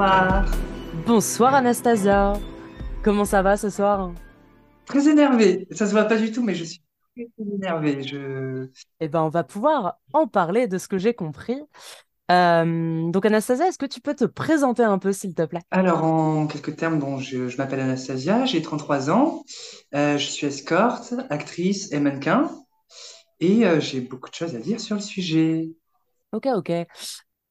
Bonsoir. Bonsoir Anastasia. Comment ça va ce soir? Très énervé. Ça se voit pas du tout, mais je suis très, très énervé. Je... Eh ben, on va pouvoir en parler de ce que j'ai compris. Euh, donc Anastasia, est-ce que tu peux te présenter un peu, s'il te plaît? Alors, en quelques termes, bon, je, je m'appelle Anastasia, j'ai 33 ans, euh, je suis escorte, actrice et mannequin, et euh, j'ai beaucoup de choses à dire sur le sujet. Ok, ok.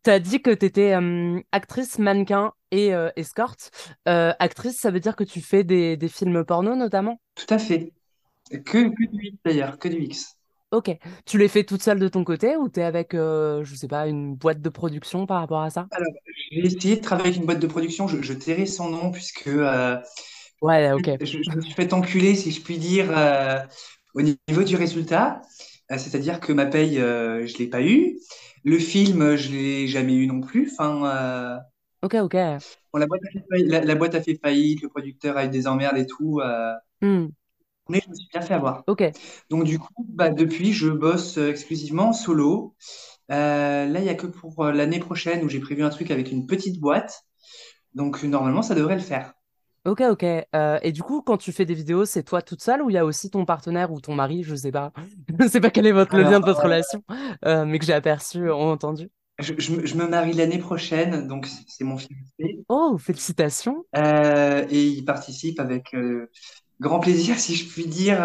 T'as dit que t'étais euh, actrice, mannequin et euh, escorte. Euh, actrice, ça veut dire que tu fais des, des films porno notamment? Tout à fait. Que, que du X d'ailleurs, que du X. Ok. Tu les fais toute seule de ton côté ou t'es avec, euh, je sais pas, une boîte de production par rapport à ça? Alors, j'ai essayé de travailler avec une boîte de production, je, je tairai son nom puisque Ouais, ok. je, je me suis fait enculer, si je puis dire, au niveau du résultat. C'est-à-dire que ma paye, je l'ai pas eu. Le film, je l'ai jamais eu non plus. Enfin, euh, Ok, ok. bon, la boîte a fait faillite, la, la boîte a fait faillite, le producteur a eu des emmerdes et tout. euh, Hmm, mais je me suis bien fait avoir. ok. Donc du coup, bah, depuis, je bosse euh, exclusivement en solo. Euh, là, il y a que pour euh, l'année prochaine où j'ai prévu un truc avec une petite boîte. Donc normalement, ça devrait le faire. Ok, ok. Euh, et du coup, quand tu fais des vidéos, c'est toi toute seule ou il y a aussi ton partenaire ou ton mari, je sais pas. Je sais pas quel est votre, le lien de votre euh, relation, euh, mais que j'ai aperçu, entendu. je, je me je me marie l'année prochaine, donc c'est mon fiancé. Oh, félicitations. Euh, et il participe avec grand plaisir, si je puis dire,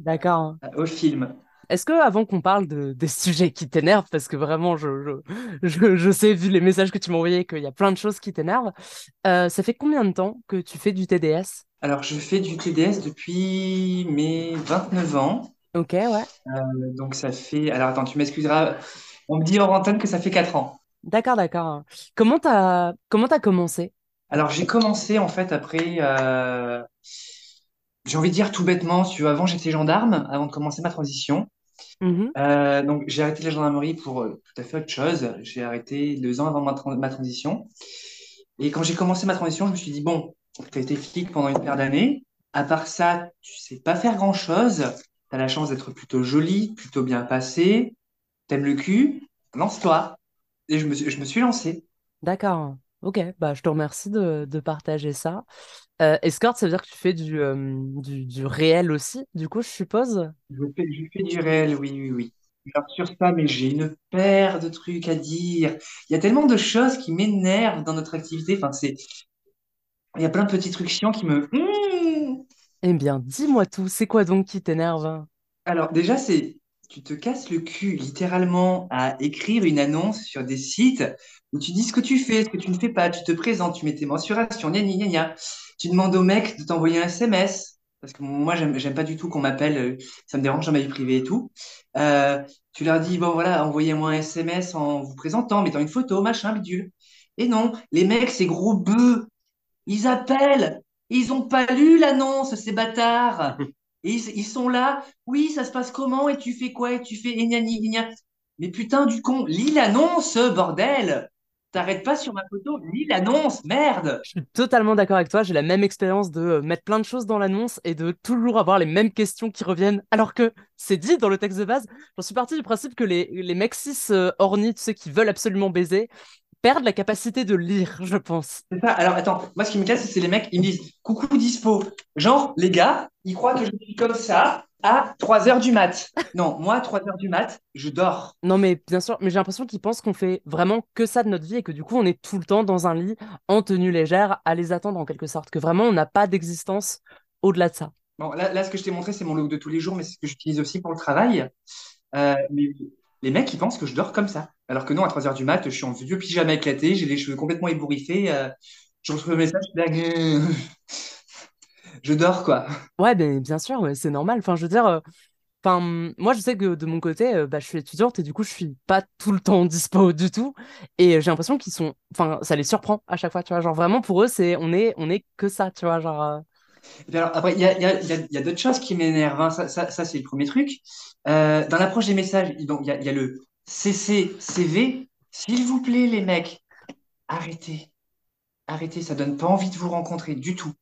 D'accord. au film. Est-ce que, avant qu'on parle de, des sujets qui t'énervent, parce que vraiment, je, je, je, je sais, vu les messages que tu m'as envoyés, qu'il y a plein de choses qui t'énervent, euh, ça fait combien de temps que tu fais du TDS? Alors, je fais du TDS depuis mes 29 ans. Ok, ouais. Euh, donc, ça fait... Alors, attends, tu m'excuseras. On me dit hors antenne que ça fait 4 ans. D'accord, d'accord. Comment t'as, comment t'as commencé? Alors, j'ai commencé, en fait, après... euh, J'ai envie de dire tout bêtement, tu veux, avant, j'étais gendarme, avant de commencer ma transition. Mhm. Euh, donc, j'ai arrêté la gendarmerie pour euh, tout à fait autre chose. J'ai arrêté deux ans avant ma, tran- ma transition. Et quand j'ai commencé ma transition, je me suis dit, bon, tu as été flic pendant une paire d'années. À part ça, tu sais pas faire grand-chose. Tu as la chance d'être plutôt jolie, plutôt bien passée. T'aimes le cul. Lance-toi. Et je me suis, je me suis lancé. D'accord. Ok, bah, je te remercie de, de partager ça. Euh, escorte, ça veut dire que tu fais du, euh, du, du réel aussi, du coup, je suppose? Je fais, je fais du réel, oui, oui, oui. Alors sur ça, mais j'ai une paire de trucs à dire. Il y a tellement de choses qui m'énervent dans notre activité. Enfin, c'est, il y a plein de petits trucs chiants qui me... Mmh Eh bien, dis-moi tout, c'est quoi donc qui t'énerve? Alors déjà, c'est, tu te casses le cul littéralement à écrire une annonce sur des sites où tu dis ce que tu fais, ce que tu ne fais pas, tu te présentes, tu mets tes mensurations, gna gna gna. Tu demandes au mec de t'envoyer un SMS, parce que moi, j'aime, j'aime pas du tout qu'on m'appelle, euh, ça me dérange dans ma vie privée et tout. Euh, tu leur dis, bon voilà, envoyez-moi un SMS en vous présentant, mettant une photo, machin, bidule. Et non, les mecs, ces gros bœufs, ils appellent, ils ont pas lu l'annonce, ces bâtards. Et ils, sont là, oui, ça se passe comment, et tu fais quoi, et tu fais, gna gna. Mais putain du con, lis l'annonce, bordel! T'arrêtes pas sur ma photo, lis l'annonce, merde! Je suis totalement d'accord avec toi, j'ai la même expérience de euh, mettre plein de choses dans l'annonce et de toujours avoir les mêmes questions qui reviennent, alors que c'est dit dans le texte de base. J'en suis partie du principe que les, les mecs cis euh, ornis, tu sais, qui veulent absolument baiser, perdent la capacité de lire, je pense. C'est ça. Alors attends, moi ce qui me casse, c'est les mecs, ils me disent coucou dispo. Genre, les gars, ils croient que je suis comme ça à 3 heures du mat. Non, moi, à 3 heures du mat, je dors. Non, mais bien sûr, mais j'ai l'impression qu'ils pensent qu'on fait vraiment que ça de notre vie et que du coup, on est tout le temps dans un lit en tenue légère à les attendre en quelque sorte, que vraiment, on n'a pas d'existence au-delà de ça. Bon, là, là, ce que je t'ai montré, c'est mon look de tous les jours, mais c'est ce que j'utilise aussi pour le travail. Euh, mais les mecs, ils pensent que je dors comme ça. Alors que non, à 3 heures du mat, je suis en vieux pyjama éclaté, j'ai les cheveux complètement ébouriffés. euh, je reçois le message, je je dors, quoi. Ouais, bien sûr, c'est normal. Enfin, je veux dire, euh, moi, je sais que de mon côté, euh, bah, je suis étudiante et du coup, je suis pas tout le temps dispo du tout. Et j'ai l'impression qu'ils sont, enfin, ça les surprend à chaque fois, tu vois. Genre, vraiment, pour eux, c'est, on est, on est que ça, tu vois. Genre, Alors, après, il y a, d'autres choses qui m'énervent. hein. Ça, c'est le premier truc. Euh, dans l'approche des messages, il y a, le CCCV. S'il vous plaît, les mecs, arrêtez. Arrêtez, ça donne pas envie de vous rencontrer du tout.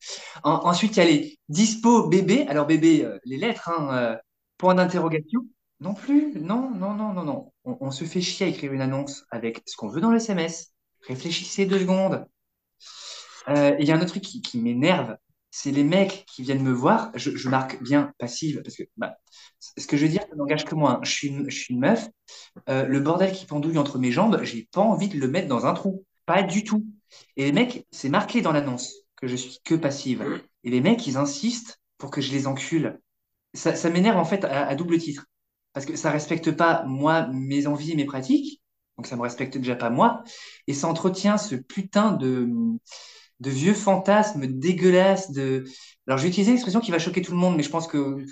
En- ensuite, il y a les dispo bébé. Alors, bébé, euh, les lettres, hein, euh, point d'interrogation. Non plus. Non, non, non, non, non. On, se fait chier à écrire une annonce avec ce qu'on veut dans le SMS. Réfléchissez deux secondes. Il y a un autre truc qui m'énerve, c'est les mecs qui viennent me voir. Je, marque bien passive parce que bah, ce que je veux dire, ça n'engage que moi. hein. Je suis une, meuf. Euh, le bordel qui pendouille entre mes jambes, j'ai pas envie de le mettre dans un trou. Pas du tout. Et les mecs, c'est marqué dans l'annonce que je suis que passive. Et les mecs, ils insistent pour que je les encule. Ça, m'énerve en fait à, à double titre. Parce que ça respecte pas moi, mes envies et mes pratiques. Donc ça me respecte déjà pas moi. Et ça entretient ce putain de, de vieux fantasmes dégueulasses de. Alors, je vais utiliser une expression qui va choquer tout le monde, mais je pense que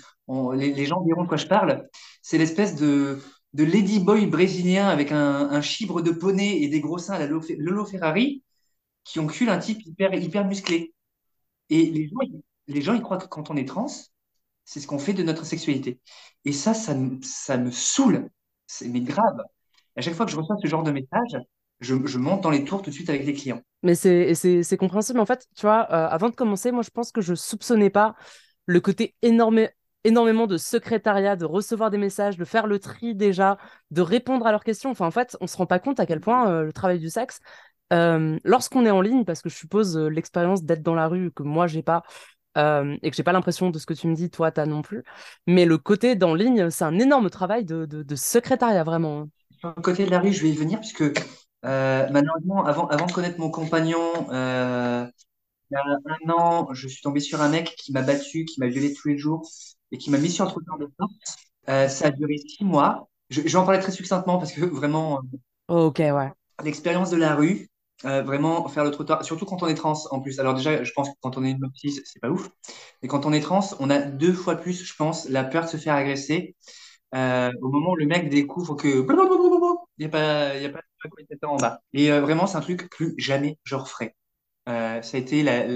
les, gens verront de quoi je parle. C'est l'espèce de, de ladyboy brésilien avec un, chibre de poney et des gros seins à la Lolo Ferrari qui encule un type hyper, hyper musclé. Et les gens, les gens, ils croient que quand on est trans, c'est ce qu'on fait de notre sexualité. Et ça, ça, me- ça me saoule. C'est mais grave. À chaque fois que je reçois ce genre de message, je, je monte dans les tours tout de suite avec les clients. Mais c'est compréhensible. En fait, tu vois, euh, avant de commencer, moi, je pense que je soupçonnais pas le côté énorme, énormément de secrétariat, de recevoir des messages, de faire le tri déjà, de répondre à leurs questions. Enfin, en fait, on se rend pas compte à quel point euh, le travail du sexe, euh, lorsqu'on est en ligne, parce que je suppose l'expérience d'être dans la rue que moi j'ai pas. euh, et que j'ai pas l'impression de ce que tu me dis, toi, t'as non plus. Mais le côté d'en ligne, c'est un énorme travail de, de, de secrétariat, vraiment. hein. Sur le côté de la rue, je vais y venir, puisque euh, malheureusement, avant, avant de connaître mon compagnon, euh, il y a un an, je suis tombé sur un mec qui m'a battu, qui m'a violé tous les jours et qui m'a mis sur le trottoir de force. Euh, ça a duré six mois. Je, je vais en parler très succinctement parce que vraiment, Ok, ouais. L'expérience de la rue, vraiment faire le trottoir, surtout quand on est trans en plus. Alors déjà, je pense que quand on est une meuf cis, c'est pas ouf. Mais quand on est trans, on a deux fois plus, je pense, la peur de se faire agresser. Euh, au moment où le mec découvre que il n'y a pas, il y a pas en bas. Et euh, vraiment, c'est un truc que plus jamais je referai. Euh, ça a été la,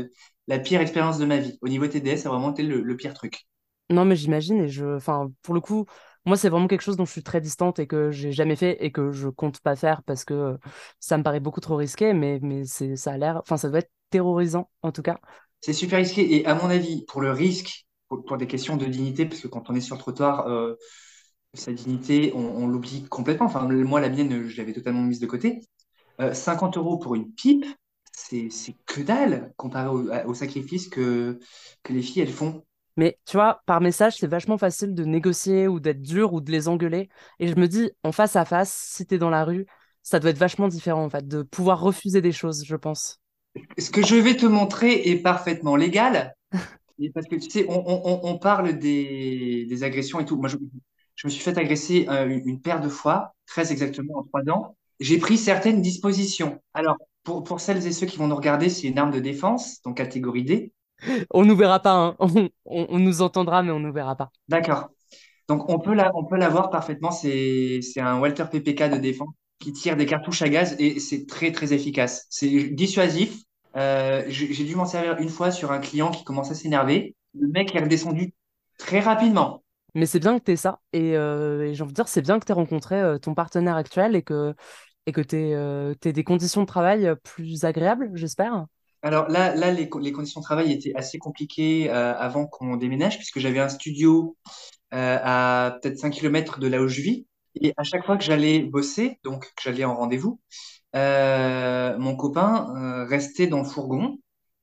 la pire expérience de ma vie. Au niveau TDS, ça a vraiment été le, le pire truc. Non, mais j'imagine, et je, enfin, pour le coup, moi, c'est vraiment quelque chose dont je suis très distante et que j'ai jamais fait et que je compte pas faire parce que euh, ça me paraît beaucoup trop risqué, mais, mais c'est, ça a l'air, enfin, ça doit être terrorisant, en tout cas. C'est super risqué. Et à mon avis, pour le risque, pour, pour des questions de dignité, parce que quand on est sur le trottoir, euh, sa dignité, on, on l'oublie complètement. Enfin, moi, la mienne, je l'avais totalement mise de côté. Euh, 50 euros pour une pipe, c'est que dalle comparé au, au sacrifice que, que les filles, elles font. Mais tu vois, par message, c'est vachement facile de négocier ou d'être dur ou de les engueuler. Et je me dis, en face à face, si t'es dans la rue, ça doit être vachement différent, en fait, de pouvoir refuser des choses, je pense. Ce que je vais te montrer est parfaitement légal, parce que tu sais, on, on- on- on parle des, des agressions et tout. Moi, je, je me suis fait agresser euh, une, une paire de fois, très exactement en trois ans. J'ai pris certaines dispositions. Alors, pour, pour celles et ceux qui vont nous regarder, c'est une arme de défense, donc catégorie D. On nous verra pas, hein. On, on- on nous entendra, mais on nous verra pas. D'accord. Donc, on peut la, on peut l'avoir parfaitement. C'est, un Walter PPK de défense qui tire des cartouches à gaz et c'est très, très efficace. C'est dissuasif. Euh, j'ai j'ai dû m'en servir une fois sur un client qui commençait à s'énerver. Le mec est redescendu très rapidement. Mais c'est bien que t'aies ça. Et, euh, et j'ai envie de dire, c'est bien que t'aies rencontré euh, ton partenaire actuel et que et que t'aies euh, t'aies des conditions de travail euh, plus agréables, j'espère. Alors là, là les, co- les conditions de travail étaient assez compliquées euh, avant qu'on déménage, puisque j'avais un studio euh, à peut-être 5 kilomètres de là où je vis. Et à chaque fois que j'allais bosser, donc que j'allais en rendez-vous, euh, mon copain euh, restait dans le fourgon,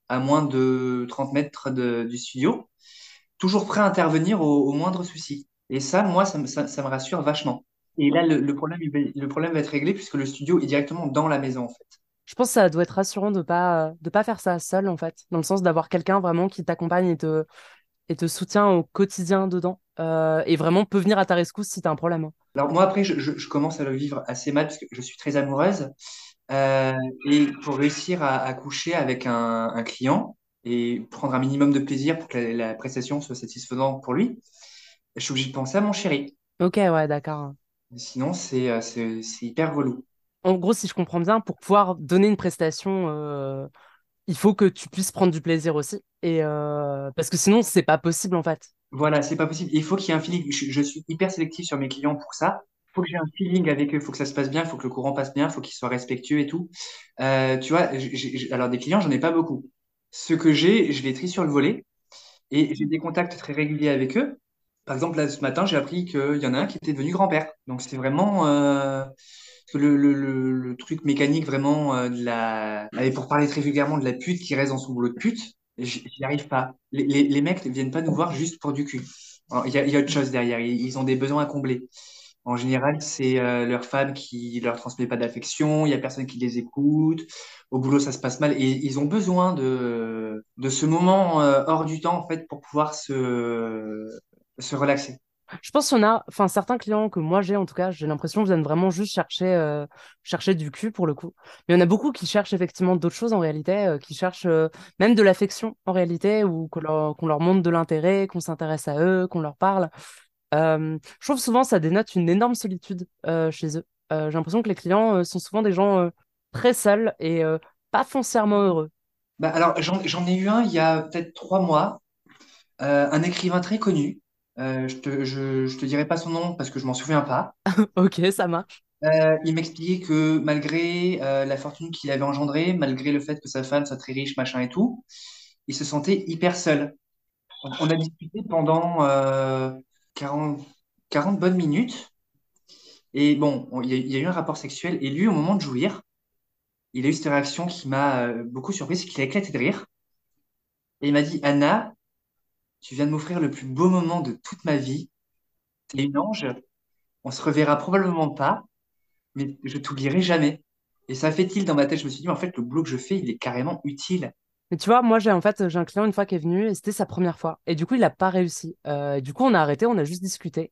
à moins de 30 mètres du studio, toujours prêt à intervenir au, au moindre souci. Et ça, moi, ça me, ça, ça me rassure vachement. Et là, le, le problème, il va, le problème va être réglé puisque le studio est directement dans la maison, en fait. Je pense que ça doit être rassurant de pas de pas faire ça seul, en fait, dans le sens d'avoir quelqu'un vraiment qui t'accompagne et te, et te soutient au quotidien dedans. Euh, et vraiment peut venir à ta rescousse si t'as un problème. hein. Alors moi, après, je, je, je commence à le vivre assez mal parce que je suis très amoureuse. Euh, et pour réussir à, à coucher avec un, un client et prendre un minimum de plaisir pour que la, la prestation soit satisfaisante pour lui, je suis obligé de penser à mon chéri. Ok, ouais, d'accord. Sinon, c'est euh, c'est c'est hyper relou. En gros, si je comprends bien, pour pouvoir donner une prestation, euh, il faut que tu puisses prendre du plaisir aussi. Et euh, parce que sinon, c'est pas possible en fait. Voilà, c'est pas possible. Il faut qu'il y ait un feeling. Je, je suis hyper sélectif sur mes clients pour ça. Il faut que j'ai un feeling avec eux. Il faut que ça se passe bien. Il faut que le courant passe bien. Il faut qu'ils soient respectueux et tout. Euh, tu vois, j'ai- j'ai- alors des clients, j'en ai pas beaucoup. Ceux que j'ai, je les trie sur le volet et j'ai des contacts très réguliers avec eux. Par exemple, là, ce matin, j'ai appris qu'il y en a un qui était devenu grand-père. Donc, c'est vraiment, euh, le, truc mécanique vraiment euh, de la, allez, pour parler très vulgairement de la pute qui reste dans son boulot de pute, j'y arrive pas. Les, mecs ne viennent pas nous voir juste pour du cul. Il y y a autre chose derrière. Ils ont des besoins à combler. En général, c'est euh, leur femme qui leur transmet pas d'affection. Il y a personne qui les écoute. Au boulot, ça se passe mal et ils ont besoin de de ce moment euh, hors du temps en fait pour pouvoir se se relaxer. Je pense en a, enfin certains clients que moi j'ai en tout cas, j'ai l'impression viennent vraiment juste chercher, euh, chercher du cul pour le coup. Mais il y en a beaucoup qui cherchent effectivement d'autres choses en réalité, euh, qui cherchent même de l'affection en réalité, ou qu'on qu'on leur montre de l'intérêt, qu'on s'intéresse à eux, qu'on leur parle. Je trouve souvent ça dénote une énorme solitude chez eux. J'ai l'impression que les clients sont souvent des gens très seuls et pas foncièrement heureux. Bah, alors j'en ai eu un il y a peut-être trois mois. Euh, un écrivain très connu. Euh, je te, je, je te dirai pas son nom parce que je m'en souviens pas. Ok, ça marche. Euh, il m'expliquait que malgré la fortune qu'il avait engendrée, malgré le fait que sa femme soit très riche, machin et tout, il se sentait hyper seul. On a discuté pendant 40, 40 bonnes minutes. Et bon, on- il y a, eu un rapport sexuel. Et lui, au moment de jouir, il a eu cette réaction qui m'a euh, beaucoup surprise, qu'il a éclaté de rire. Et il m'a dit, Anna, tu viens de m'offrir le plus beau moment de toute ma vie. T'es une ange. On se reverra probablement pas. mais je t'oublierai jamais. Et ça fait il dans ma tête? Je me suis dit, en fait, le boulot que je fais, il est carrément utile. Mais tu vois, moi j'ai en fait j'ai un client une fois qui est venu et c'était sa première fois. Et du coup, il a pas réussi. Euh, du coup, on a arrêté, on a juste discuté.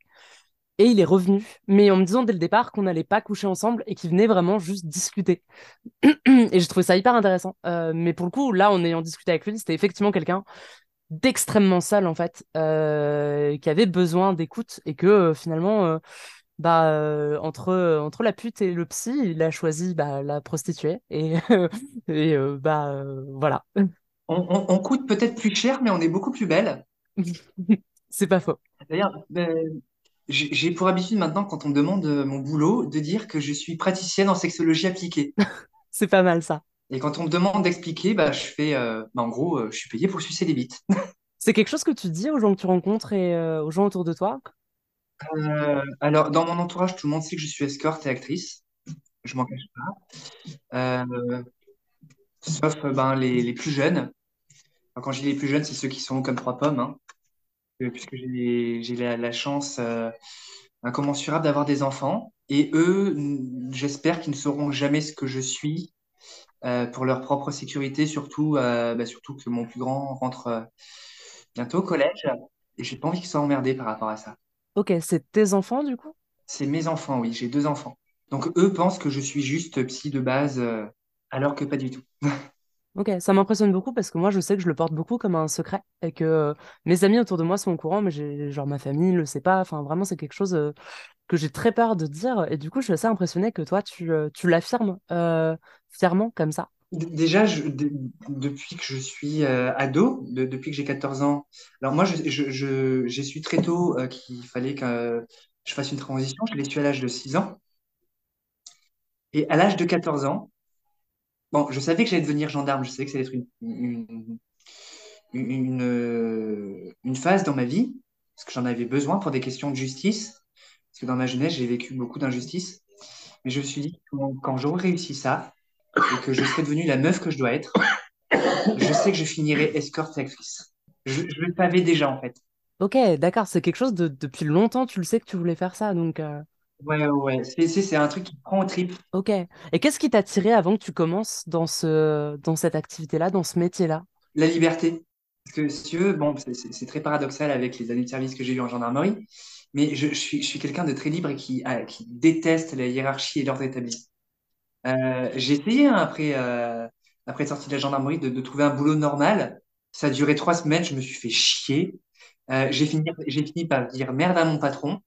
Et il est revenu, mais en me disant dès le départ qu'on n'allait pas coucher ensemble et qu'il venait vraiment juste discuter. Et j'ai trouvé ça hyper intéressant. Euh, mais pour le coup, là, en ayant discuté avec lui, c'était effectivement quelqu'un d'extrêmement seul, en fait, euh, qui avait besoin d'écoute et que finalement, bah, euh, entre, euh, entre la pute et le psy, il a choisi bah, la prostituée. Et, et euh, bah, euh, voilà. On, on- on coûte peut-être plus cher, mais on est beaucoup plus belle. C'est pas faux. D'ailleurs, euh, j'ai pour habitude maintenant, quand on me demande mon boulot, de dire que je suis praticienne en sexologie appliquée. C'est pas mal ça. Et quand on me demande d'expliquer, bah, je fais, euh, bah, en gros, euh, je suis payé pour sucer des bites. C'est quelque chose que tu dis aux gens que tu rencontres et euh, aux gens autour de toi? Euh, alors, dans mon entourage, tout le monde sait que je suis escorte et actrice. Je m'en cache pas. Euh, sauf euh, ben, les, plus jeunes. Quand je dis les plus jeunes, c'est ceux qui sont comme trois pommes, hein. Puisque j'ai la, chance incommensurable d'avoir des enfants. Et eux, j'espère qu'ils ne sauront jamais ce que je suis pour leur propre sécurité, surtout, bah, surtout que mon plus grand rentre bientôt au collège. Et j'ai pas envie qu'ils soient emmerdés par rapport à ça. Ok, c'est tes enfants du coup? C'est mes enfants, oui, j'ai deux enfants. Donc eux pensent que je suis juste psy de base, euh, alors que pas du tout. Ok, ça m'impressionne beaucoup parce que moi je sais que je le porte beaucoup comme un secret et que euh, mes amis autour de moi sont au courant, mais j'ai genre ma famille le sait pas. Enfin, vraiment, c'est quelque chose euh, que j'ai très peur de dire et du coup, je suis assez impressionnée que toi tu, tu l'affirmes fièrement comme ça. Déjà, depuis que je suis euh, ado, de- depuis que j'ai 14 ans, alors moi, j'ai su très tôt euh, qu'il fallait que je fasse une transition. Je l'ai su à l'âge de 6 ans. Et à l'âge de 14 ans, bon, je savais que j'allais devenir gendarme, je savais que ça allait être une, une, euh, une phase dans ma vie, parce que j'en avais besoin pour des questions de justice, parce que dans ma jeunesse, j'ai vécu beaucoup d'injustices. Mais je me suis dit, quand, quand j'aurai réussi ça, et que je serai devenue la meuf que je dois être, je sais que je finirai escorte et actrice. Je, je le savais déjà, en fait. Ok, d'accord, c'est quelque chose de depuis longtemps, tu le sais que tu voulais faire ça, donc euh, Ouais, ouais. C'est, un truc qui prend au trip. ok. Et qu'est-ce qui t'a attiré avant que tu commences dans ce dans cette activité-là, dans ce métier-là? La liberté. Parce que si tu veux, bon, c'est très paradoxal avec les années de service que j'ai eues en gendarmerie, mais je, je suis, je suis quelqu'un de très libre et qui, ah, qui déteste la hiérarchie et l'ordre établi. Euh, j'ai essayé, hein, après, euh, après de la gendarmerie, de, trouver un boulot normal. Ça a duré trois semaines, je me suis fait chier. Euh, j'ai fini, j'ai fini par dire merde à mon patron,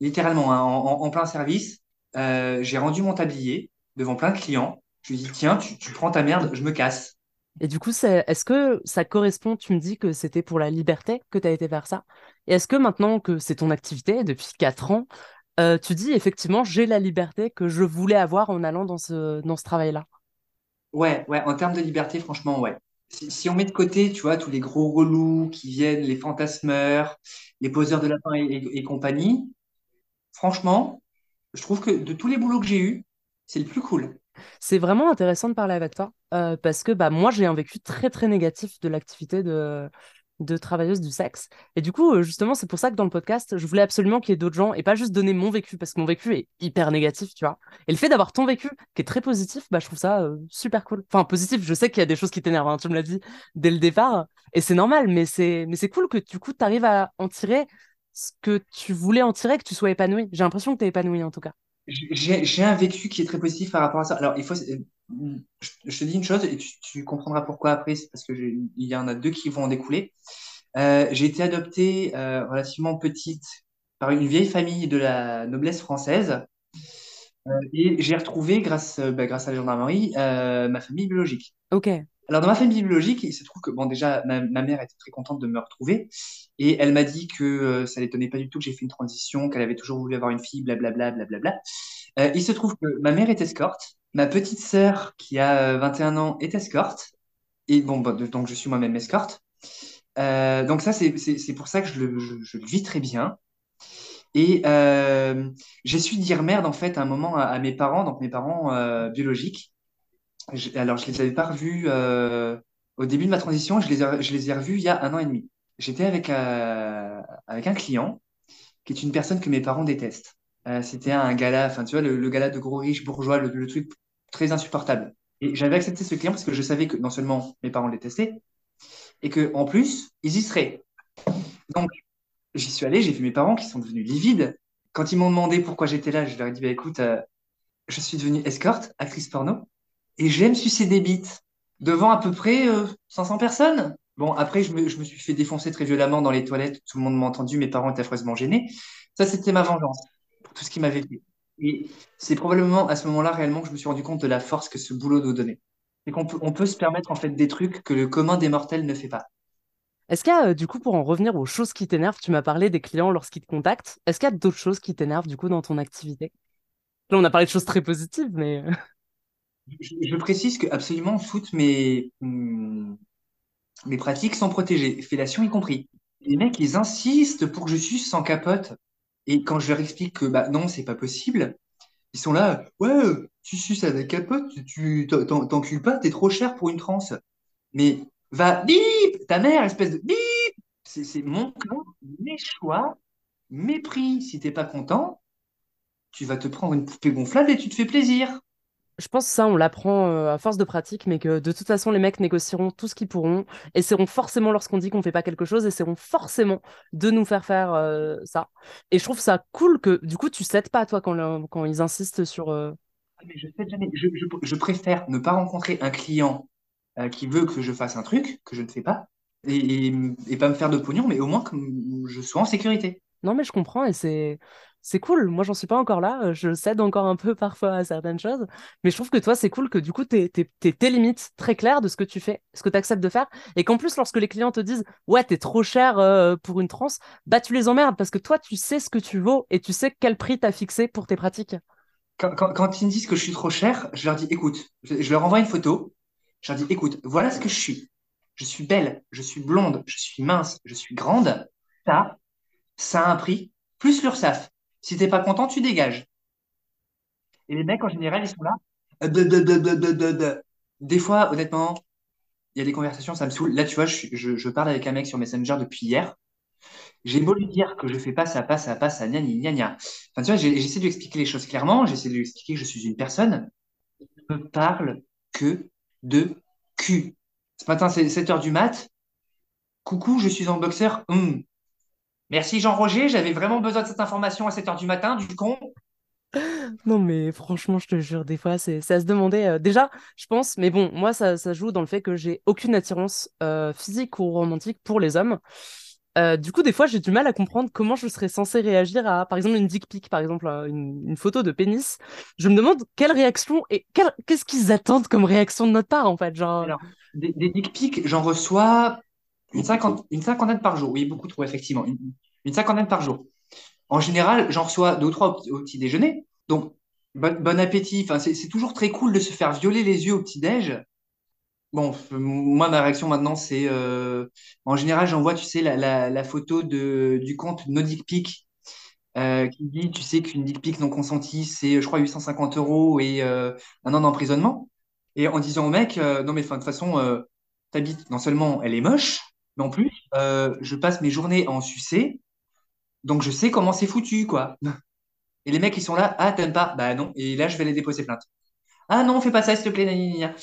littéralement, hein, en, en- plein service. Euh, j'ai rendu mon tablier devant plein de clients. Je lui ai dit, tiens, tu, tu prends ta merde, je me casse. Et du coup, est-ce que ça correspond, tu me dis que c'était pour la liberté que tu as été faire ça? Et est-ce que maintenant que c'est ton activité depuis 4 ans, euh, tu dis effectivement, j'ai la liberté que je voulais avoir en allant dans ce, dans ce travail-là? Ouais, ouais, en termes de liberté, franchement, ouais. Si, si on met de côté, tu vois, tous les gros relous qui viennent, les fantasmeurs, les poseurs de lapins et, et- et compagnie, franchement, je trouve que de tous les boulots que j'ai eus, C'est le plus cool. C'est vraiment intéressant de parler avec toi euh, parce que bah, moi, j'ai un vécu très, très négatif de l'activité de, de travailleuse du sexe. Et du coup, euh, justement, c'est pour ça que dans le podcast, je voulais absolument qu'il y ait d'autres gens et pas juste donner mon vécu parce que mon vécu est hyper négatif, tu vois. Et le fait d'avoir ton vécu qui est très positif, bah, je trouve ça euh, super cool. Enfin, positif, je sais qu'il y a des choses qui t'énervent, hein, tu me l'as dit dès le départ. Et c'est normal, mais c'est, mais c'est cool que du coup, tu arrives à en tirer ce que tu voulais en tirer, que tu sois épanoui. J'ai l'impression que tu es épanoui en tout cas. J'ai un vécu qui est très positif par rapport à ça. Alors, il faut, je, te dis une chose et tu, comprendras pourquoi après, c'est parce que il y en a deux qui vont en découler. Euh, j'ai été adoptée euh, relativement petite par une vieille famille de la noblesse française euh, et j'ai retrouvé, grâce, bah, grâce à la gendarmerie, ma famille biologique. Ok. Alors, dans ma famille biologique, il se trouve que, bon, déjà, ma, mère était très contente de me retrouver. Et elle m'a dit que ça l'étonnait pas du tout que j'ai fait une transition, qu'elle avait toujours voulu avoir une fille, blablabla, blablabla. Il se trouve que ma mère est escorte. Ma petite sœur, qui a 21 euh, ans, est escorte. Et bon, donc je suis moi-même escorte. Euh, donc ça, c'est pour ça que je le, je, le, vis très bien. Et j'ai su dire merde, en fait, à un moment à, mes parents, donc mes parents biologiques alors, je les avais pas revus euh, au début de ma transition, je les ai, je les ai revus il y a un an et demi. J'étais avec, euh, avec un client qui est une personne que mes parents détestent. Euh, c'était un gala, enfin, tu vois, le, gala de gros riches bourgeois, le, truc très insupportable. Et j'avais accepté ce client parce que je savais que non seulement mes parents le détestaient, et que en plus, ils y seraient. Donc, j'y suis allé, j'ai vu mes parents qui sont devenus livides. Quand ils m'ont demandé pourquoi j'étais là, je leur ai dit, bah, écoute, je suis devenue escorte, actrice porno et j'aime sucer des bites devant à peu près 500 euh, personnes. Bon, après, je me, je me, suis fait défoncer très violemment dans les toilettes. Tout le monde m'a entendu. Mes parents étaient affreusement gênés. Ça, c'était ma vengeance pour tout ce qui m'avait fait. Et c'est probablement à ce moment-là réellement que je me suis rendu compte de la force que ce boulot nous donnait. Et qu'on peut, on peut se permettre en fait des trucs que le commun des mortels ne fait pas. Est-ce qu'il y a, euh, du coup, pour en revenir aux choses qui t'énervent, tu m'as parlé des clients lorsqu'ils te contactent. Est-ce qu'il y a d'autres choses qui t'énervent, du coup, dans ton activité? Là, on a parlé de choses très positives, mais. Je, précise que absolument toutes mes, hmm, mes pratiques sont protégées, fellation y compris. Les mecs, ils insistent pour que je suce sans capote. Et quand je leur explique que bah non, c'est pas possible, ils sont là, ouais, tu suces avec capote, tu t'encules pas, t'es trop cher pour une transe. Mais va, bip, ta mère, espèce de bip, c'est mon corps, mes choix, mes prix. Si t'es pas content, tu vas te prendre une poupée gonflable et tu te fais plaisir je pense que ça, on l'apprend euh, à force de pratique, mais que de toute façon, les mecs négocieront tout ce qu'ils pourront, essaieront forcément, lorsqu'on dit qu'on fait pas quelque chose, essaieront forcément de nous faire faire euh, ça. Et je trouve ça cool que, du coup, tu cèdes pas, toi, quand, quand ils insistent sur. Euh, ah, mais je, cède jamais. Je, je, préfère ne pas rencontrer un client qui veut que je fasse un truc que je ne fais pas, et, et, pas me faire de pognon, mais au moins que je sois en sécurité. Non, mais je comprends, et c'est c'est cool. Moi, j'en suis pas encore là. Je cède encore un peu parfois à certaines choses. Mais je trouve que toi, c'est cool que du coup, tu tes limites très claires de ce que tu fais, ce que tu acceptes de faire. Et qu'en plus, lorsque les clients te disent Ouais, t'es trop cher euh, pour une transe, bah tu les emmerdes parce que toi, tu sais ce que tu vaux et tu sais quel prix t'as fixé pour tes pratiques. Quand, ils me disent que je suis trop cher, je leur dis Écoute, je, leur envoie une photo. Je leur dis Écoute, voilà ce que je suis. Je suis belle, je suis blonde, je suis mince, je suis grande. Ça, ça a un prix, plus l'URSSAF. Si t'es pas content, tu dégages. Et les mecs, en général, ils sont là. Euh, des fois, honnêtement, il y a des conversations, ça me saoule. Là, tu vois, je, parle avec un mec sur Messenger depuis hier. J'ai beau lui dire que je fais pas ça, pas ça, pas ça, gna gna gna. Enfin, tu vois, j'essaie de lui expliquer les choses clairement, j'essaie de lui expliquer que je suis une personne. Ne parle que de cul. Ce matin, c'est 7 h du mat. Coucou, je suis en boxeur. Hum. Merci Jean-Roger, j'avais vraiment besoin de cette information à 7h du matin, du con. Non, mais franchement, je te jure, des fois, c'est à se demander. Euh, déjà, je pense, mais bon, moi, ça, ça joue dans le fait que j'ai aucune attirance euh, physique ou romantique pour les hommes. Euh, du coup, des fois, j'ai du mal à comprendre comment je serais censée réagir à, par exemple, une dick pic, par exemple, une, photo de pénis. Je me demande quelle réaction et qu'est-ce qu'ils attendent comme réaction de notre part, en fait. Genre... Alors, des, des dick pics, j'en reçois une, une cinquantaine par jour, oui, beaucoup trop, effectivement. Une, cinquantaine par jour. En général, j'en reçois deux ou trois au, petit déjeuner. Donc, bon, appétit. Enfin, c'est toujours très cool de se faire violer les yeux au petit-déj. Bon, moi, ma réaction maintenant, c'est. Euh, en général, j'envoie, tu sais, la, photo du compte Nodic Peak euh, qui dit, tu sais qu'une dick pic non consentie, c'est, je crois, 850 euros et euh, un an d'emprisonnement. Et en disant au mec, non mais de toute façon, ta bite, non seulement elle est moche, mais en plus, je passe mes journées en sucer, donc je sais comment c'est foutu, quoi. Et les mecs, ils sont là, ah, t'aimes pas? Bah non. Et là, je vais les déposer plainte. Ah non, fais pas ça, s'il te plaît. gna.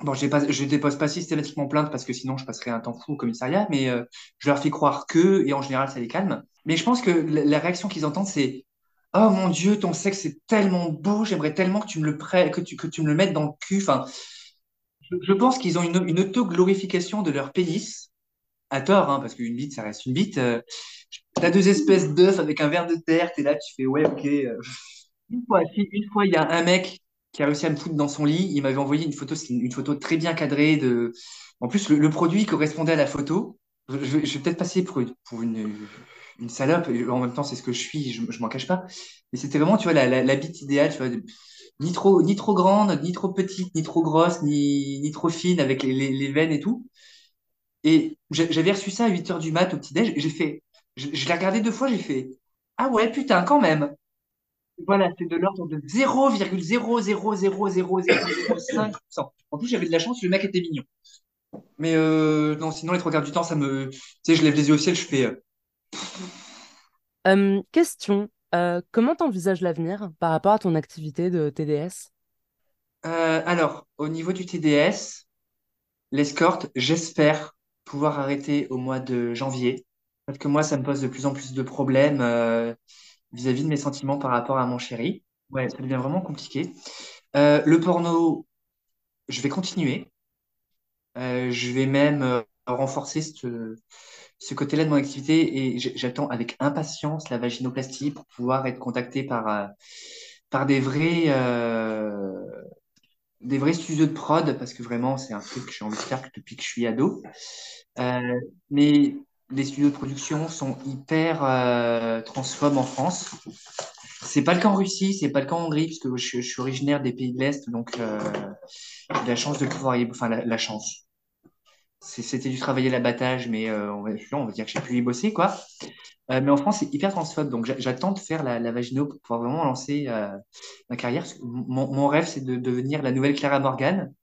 Bon, j'ai pas, je dépose pas systématiquement plainte parce que sinon je passerai un temps fou au commissariat, mais euh, je leur fais croire que, et en général ça les calme. Mais je pense que la, réaction qu'ils entendent, c'est Oh mon Dieu, ton sexe est tellement beau, j'aimerais tellement que tu me le prêtes, que tu, me le mettes dans le cul. Enfin, je, je pense qu'ils ont une, une auto-glorification de leur pénis, à tort, hein, parce qu'une bite, ça reste une bite. Euh, T'as deux espèces d'œufs avec un verre de terre, t'es là, tu fais ouais, ok. euh, une fois, une fois, il y a un mec qui a réussi à me foutre dans son lit. Il m'avait envoyé une photo, une, photo très bien cadrée de. En plus, le, produit correspondait à la photo. Je, vais peut-être passer pour, pour une, salope. En même temps, c'est ce que je suis. Je, je m'en cache pas. Mais c'était vraiment, tu vois, la, la, bite idéale. Ni trop, ni trop grande, ni trop petite, ni trop grosse, ni, ni trop fine avec les, les veines et tout. Et j'a- j'avais reçu ça à 8 heures du mat au petit-déj. et J'ai fait. Je, je l'ai regardé deux fois. J'ai fait. Ah ouais, putain, quand même. Voilà, c'est de l'ordre de 0,0000005%. En plus, j'avais de la chance, le mec était mignon. Mais euh, non, sinon, les trois quarts du temps, ça me. Tu sais, je lève les yeux au ciel, je fais. euh, Euh, question, euh, comment t'envisages l'avenir par rapport à ton activité de TDS? alors, au niveau du TDS, l'escorte, j'espère pouvoir arrêter au mois de janvier. Parce que moi, ça me pose de plus en plus de problèmes euh, vis-à-vis de mes sentiments par rapport à mon chéri. Ouais, ça devient vraiment compliqué. Euh, le porno, je vais continuer. Euh, je vais même renforcer ce, ce côté-là de mon activité et j'attends avec impatience la vaginoplastie pour pouvoir être contacté par, par des vrais, des vrais studios de prod parce que vraiment, c'est un truc que j'ai envie de faire depuis que je suis ado. Euh, mais les studios de production sont hyper euh, transphobes en France. C'est pas le cas en Russie, c'est pas le cas en Hongrie, puisque je, je suis originaire des pays de l'Est, donc euh, la chance de pouvoir y... Enfin, la, chance. C'était du travail à l'abattage, mais euh, on va, dire que j'ai pu y bosser, quoi. Euh, mais en France, c'est hyper transphobe, donc j'a- j'attends de faire la, la vagino pour pouvoir vraiment lancer euh, ma carrière. Mon, mon rêve, c'est de devenir la nouvelle Clara Morgan.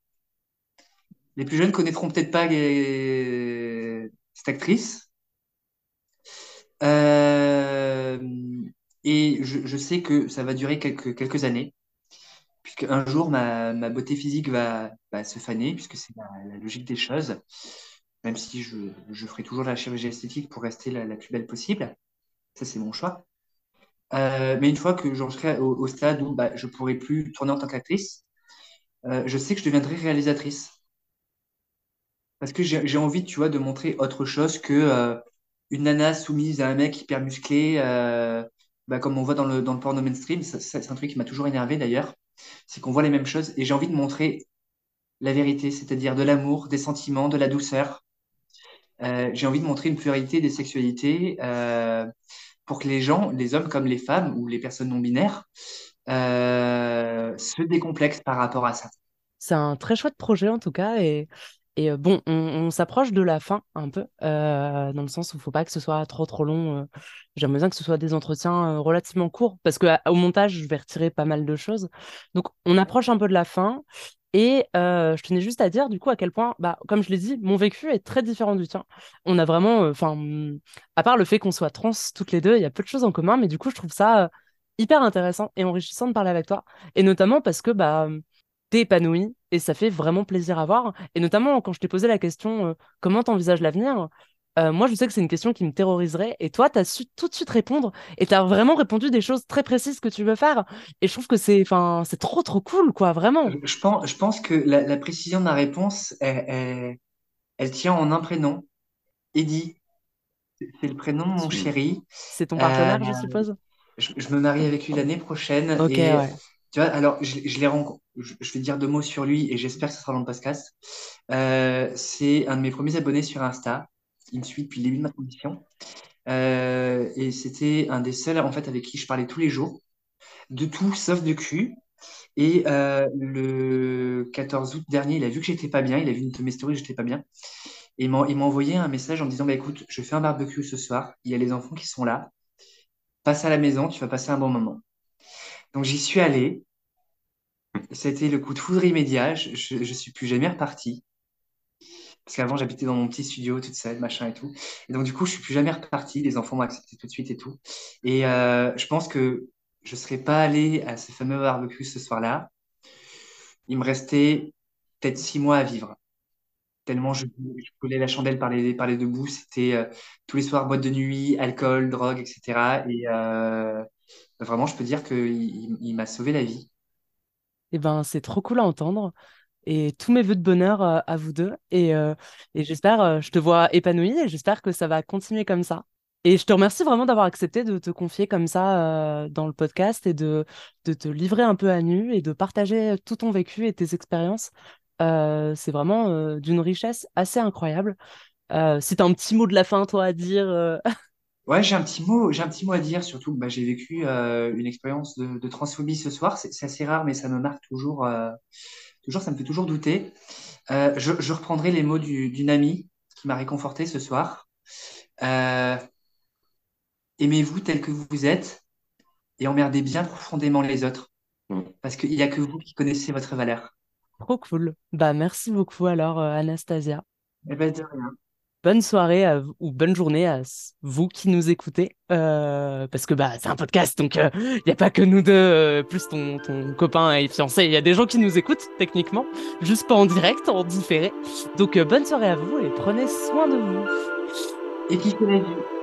Les plus jeunes connaîtront peut-être pas cette actrice. Euh, et je, sais que ça va durer quelques, années, puisque un jour, ma, beauté physique va, se faner, puisque c'est la, logique des choses, même si je, ferai toujours la chirurgie esthétique pour rester la, plus belle possible. Ça, c'est mon choix. Euh, mais une fois que j'en serai au, stade où bah, je pourrai plus tourner en tant qu'actrice, euh, je sais que je deviendrai réalisatrice. Parce que j'ai envie, tu vois, de montrer autre chose que euh, une nana soumise à un mec hyper musclé, euh, bah, comme on voit dans le, dans le porno mainstream. C'est un truc qui m'a toujours énervé d'ailleurs. C'est qu'on voit les mêmes choses. Et j'ai envie de montrer la vérité, c'est-à-dire de l'amour, des sentiments, de la douceur. Euh, j'ai envie de montrer une pluralité des sexualités pour que les gens, les hommes comme les femmes ou les personnes non binaires, se décomplexent par rapport à ça. C'est un très chouette projet en tout cas et, et euh, bon, on, s'approche de la fin un peu, euh, dans le sens où il faut pas que ce soit trop trop long. euh. J'aimerais bien que ce soit des entretiens euh, relativement courts parce que à- au montage, je vais retirer pas mal de choses. Donc on approche un peu de la fin et je tenais juste à dire du coup à quel point, bah, comme je l'ai dit, mon vécu est très différent du tien. On a vraiment, enfin, à part le fait qu'on soit trans toutes les deux, il y a peu de choses en commun, mais du coup je trouve ça hyper intéressant et enrichissant de parler avec toi. Et notamment parce que bah t'es épanoui et ça fait vraiment plaisir à voir. Et notamment quand je t'ai posé la question euh, comment t'envisages l'avenir, euh, moi je sais que c'est une question qui me terroriserait et toi t'as su tout de suite répondre et t'as vraiment répondu des choses très précises que tu veux faire. Et je trouve que c'est enfin c'est trop trop cool quoi, vraiment. je pense, je pense que la, la précision de ma réponse, elle, elle- elle tient en un prénom. Eddie, c'est le prénom mon chéri. C'est ton Euh, partenaire, je suppose? je, je me marie avec lui l'année prochaine Ok, et ouais. Tu vois, alors je, je l'ai rencontré, je, je vais dire deux mots sur lui et j'espère que ce sera dans le podcast. Euh, c'est un de mes premiers abonnés sur Insta. Il me suit depuis le début de ma transition. Euh, et c'était un des seuls en fait avec qui je parlais tous les jours, de tout sauf de cul. Et euh, le 14 août dernier, il a vu que j'étais pas bien, il a vu une de mes stories, j'étais pas bien. Et il m'a envoyé un message en disant, bah écoute, je fais un barbecue ce soir, il y a les enfants qui sont là. passe à la maison, tu vas passer un bon moment. Donc j'y suis allé. Été le coup de foudre immédiat. Je, ne suis plus jamais reparti. Parce qu'avant, j'habitais dans mon petit studio toute seule, machin et tout. Et donc, du coup, je suis plus jamais reparti. Les enfants m'ont accepté tout de suite et tout. Et euh, je pense que je ne serais pas allé à ce fameux barbecue ce soir-là. Il me restait peut-être six mois à vivre. Tellement je, je la chandelle par les, par les deux bouts. C'était euh, tous les soirs boîte de nuit, alcool, drogue, etc. Et vraiment, je peux dire qu'il il, m'a sauvé la vie. Eh ben, c'est trop cool à entendre. Et tous mes voeux de bonheur euh, à vous deux. Et, et j'espère, je te vois épanoui et j'espère que ça va continuer comme ça. Et je te remercie vraiment d'avoir accepté de te confier comme ça dans le podcast et de, de te livrer un peu à nu et de partager tout ton vécu et tes expériences. c'est vraiment d'une richesse assez incroyable. si tu un petit mot de la fin, toi, à dire. Ouais, j'ai un petit mot, j'ai un petit mot à dire, surtout que bah, j'ai vécu une expérience de, de, transphobie ce soir. C'est assez rare, mais ça me marque toujours, toujours, ça me fait toujours douter. Je, je, reprendrai les mots d'une amie qui m'a réconforté ce soir. Aimez-vous tel que vous êtes et emmerdez bien profondément les autres. Mm. Parce qu'il n'y a que vous qui connaissez votre valeur. Trop cool. Bah, merci beaucoup alors, euh, Anastasia. Eh ben, de rien. Bonne soirée ou bonne journée à vous qui nous écoutez. Euh, parce que bah, c'est un podcast, donc il euh, n'y a pas que nous deux, plus ton, copain et fiancé. Il y a des gens qui nous écoutent, techniquement, juste pas en direct, en différé. Donc bonne soirée à vous et prenez soin de vous. Et qui la vie